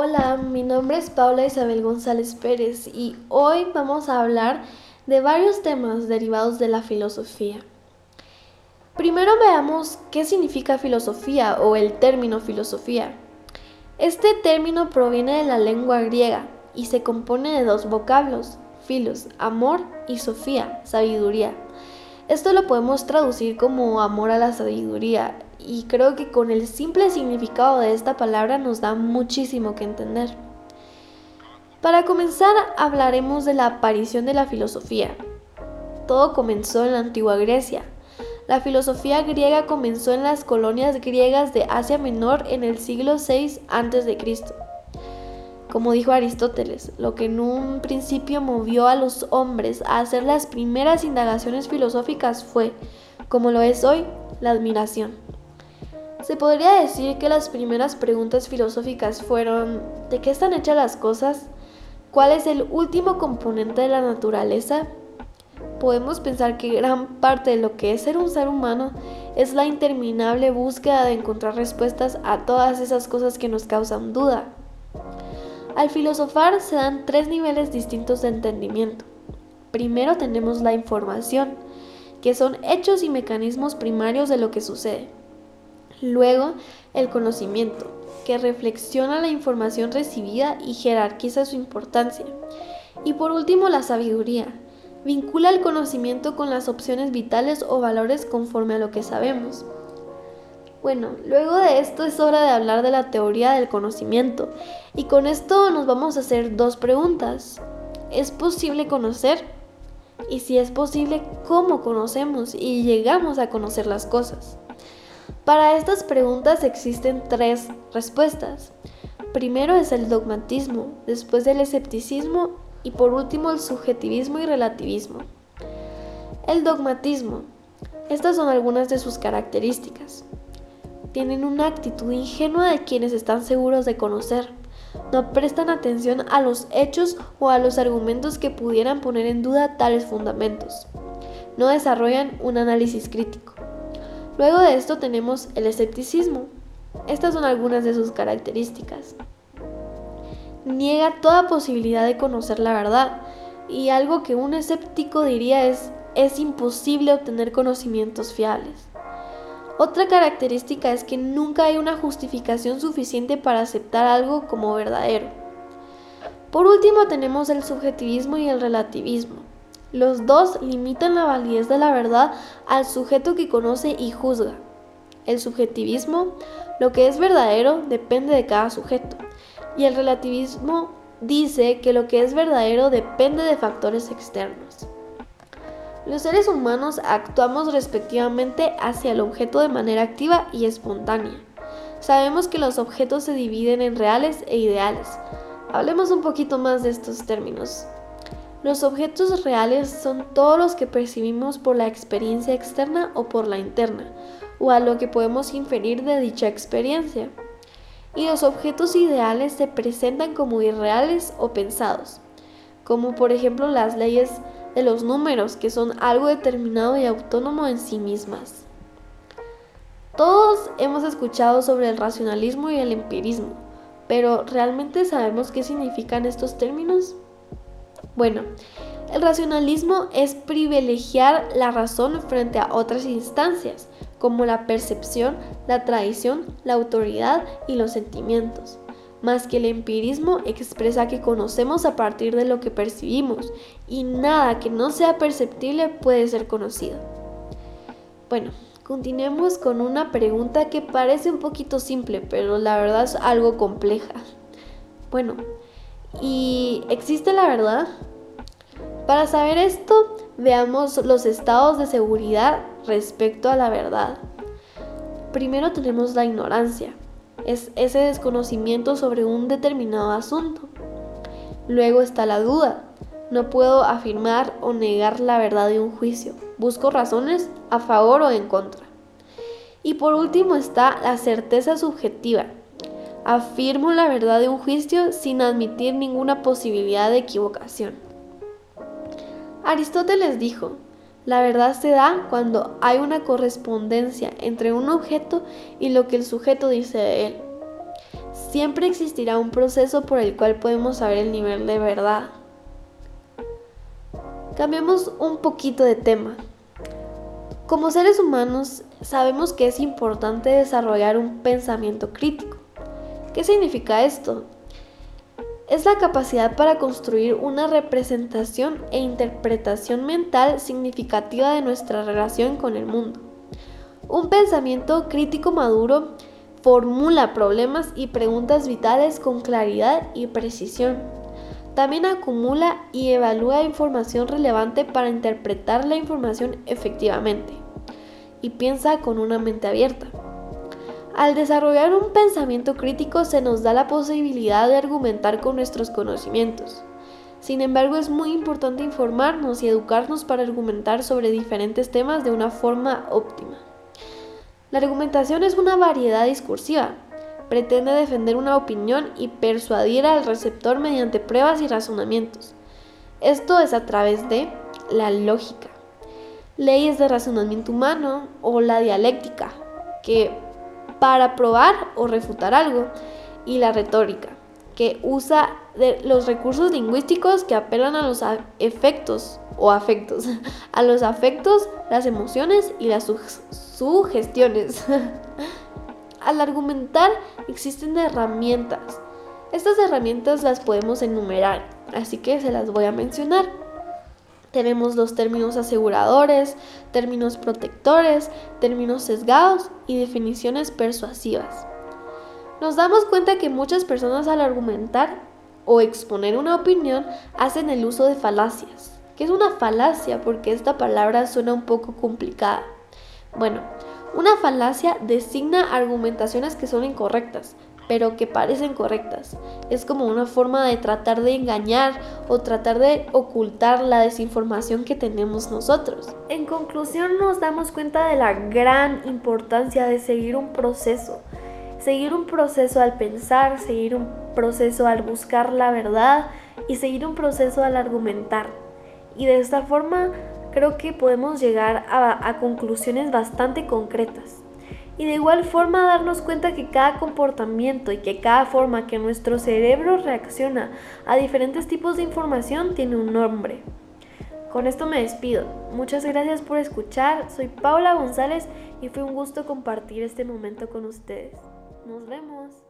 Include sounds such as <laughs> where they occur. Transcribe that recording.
Hola, mi nombre es Paula Isabel González Pérez y hoy vamos a hablar de varios temas derivados de la filosofía. Primero veamos qué significa filosofía o el término filosofía. Este término proviene de la lengua griega y se compone de dos vocablos, filos, amor y sofía, sabiduría. Esto lo podemos traducir como amor a la sabiduría y creo que con el simple significado de esta palabra nos da muchísimo que entender. Para comenzar hablaremos de la aparición de la filosofía. Todo comenzó en la antigua Grecia. La filosofía griega comenzó en las colonias griegas de Asia Menor en el siglo VI a.C. Como dijo Aristóteles, lo que en un principio movió a los hombres a hacer las primeras indagaciones filosóficas fue, como lo es hoy, la admiración. Se podría decir que las primeras preguntas filosóficas fueron ¿de qué están hechas las cosas? ¿Cuál es el último componente de la naturaleza? Podemos pensar que gran parte de lo que es ser un ser humano es la interminable búsqueda de encontrar respuestas a todas esas cosas que nos causan duda. Al filosofar se dan tres niveles distintos de entendimiento. Primero tenemos la información, que son hechos y mecanismos primarios de lo que sucede. Luego, el conocimiento, que reflexiona la información recibida y jerarquiza su importancia. Y por último, la sabiduría. Vincula el conocimiento con las opciones vitales o valores conforme a lo que sabemos. Bueno, luego de esto es hora de hablar de la teoría del conocimiento. Y con esto nos vamos a hacer dos preguntas. ¿Es posible conocer? Y si es posible, ¿cómo conocemos y llegamos a conocer las cosas? Para estas preguntas existen tres respuestas. Primero es el dogmatismo, después el escepticismo y por último el subjetivismo y relativismo. El dogmatismo. Estas son algunas de sus características tienen una actitud ingenua de quienes están seguros de conocer. No prestan atención a los hechos o a los argumentos que pudieran poner en duda tales fundamentos. No desarrollan un análisis crítico. Luego de esto tenemos el escepticismo. Estas son algunas de sus características. Niega toda posibilidad de conocer la verdad y algo que un escéptico diría es es imposible obtener conocimientos fiables. Otra característica es que nunca hay una justificación suficiente para aceptar algo como verdadero. Por último tenemos el subjetivismo y el relativismo. Los dos limitan la validez de la verdad al sujeto que conoce y juzga. El subjetivismo, lo que es verdadero, depende de cada sujeto. Y el relativismo dice que lo que es verdadero depende de factores externos. Los seres humanos actuamos respectivamente hacia el objeto de manera activa y espontánea. Sabemos que los objetos se dividen en reales e ideales. Hablemos un poquito más de estos términos. Los objetos reales son todos los que percibimos por la experiencia externa o por la interna, o a lo que podemos inferir de dicha experiencia. Y los objetos ideales se presentan como irreales o pensados, como por ejemplo las leyes de los números, que son algo determinado y autónomo en sí mismas. Todos hemos escuchado sobre el racionalismo y el empirismo, pero ¿realmente sabemos qué significan estos términos? Bueno, el racionalismo es privilegiar la razón frente a otras instancias, como la percepción, la tradición, la autoridad y los sentimientos más que el empirismo expresa que conocemos a partir de lo que percibimos y nada que no sea perceptible puede ser conocido. Bueno, continuemos con una pregunta que parece un poquito simple, pero la verdad es algo compleja. Bueno, ¿y existe la verdad? Para saber esto, veamos los estados de seguridad respecto a la verdad. Primero tenemos la ignorancia, es ese desconocimiento sobre un determinado asunto. Luego está la duda. No puedo afirmar o negar la verdad de un juicio. Busco razones a favor o en contra. Y por último está la certeza subjetiva. Afirmo la verdad de un juicio sin admitir ninguna posibilidad de equivocación. Aristóteles dijo, la verdad se da cuando hay una correspondencia entre un objeto y lo que el sujeto dice de él. siempre existirá un proceso por el cual podemos saber el nivel de verdad. Cambiemos un poquito de tema. Como seres humanos sabemos que es importante desarrollar un pensamiento crítico. ¿Qué significa esto? Es la capacidad para construir una representación e interpretación mental significativa de nuestra relación con el mundo. Un pensamiento crítico maduro formula problemas y preguntas vitales con claridad y precisión. También acumula y evalúa información relevante para interpretar la información efectivamente. Y piensa con una mente abierta. Al desarrollar un pensamiento crítico se nos da la posibilidad de argumentar con nuestros conocimientos. Sin embargo, es muy importante informarnos y educarnos para argumentar sobre diferentes temas de una forma óptima. La argumentación es una variedad discursiva. Pretende defender una opinión y persuadir al receptor mediante pruebas y razonamientos. Esto es a través de la lógica, leyes de razonamiento humano o la dialéctica, que para probar o refutar algo, y la retórica, que usa los recursos lingüísticos que apelan a los efectos o afectos, <laughs> a los afectos, las emociones y las sugestiones. <laughs> Al argumentar existen herramientas. Estas herramientas las podemos enumerar, así que se las voy a mencionar. Tenemos los términos aseguradores, términos protectores, términos sesgados y definiciones persuasivas. Nos damos cuenta que muchas personas al argumentar o exponer una opinión hacen el uso de falacias. ¿Qué es una falacia? Porque esta palabra suena un poco complicada. Bueno, una falacia designa argumentaciones que son incorrectas, pero que parecen correctas. Es como una forma de tratar de engañar o tratar de ocultar la desinformación que tenemos nosotros. En conclusión, nos damos cuenta de la gran importancia de seguir un proceso. Seguir un proceso al pensar, seguir un proceso al buscar la verdad y seguir un proceso al argumentar. Y de esta forma creo que podemos llegar a, conclusiones bastante concretas y de igual forma darnos cuenta que cada comportamiento y que cada forma que nuestro cerebro reacciona a diferentes tipos de información tiene un nombre. Con esto me despido. Muchas gracias por escuchar. Soy Paula González y fue un gusto compartir este momento con ustedes. Nos vemos.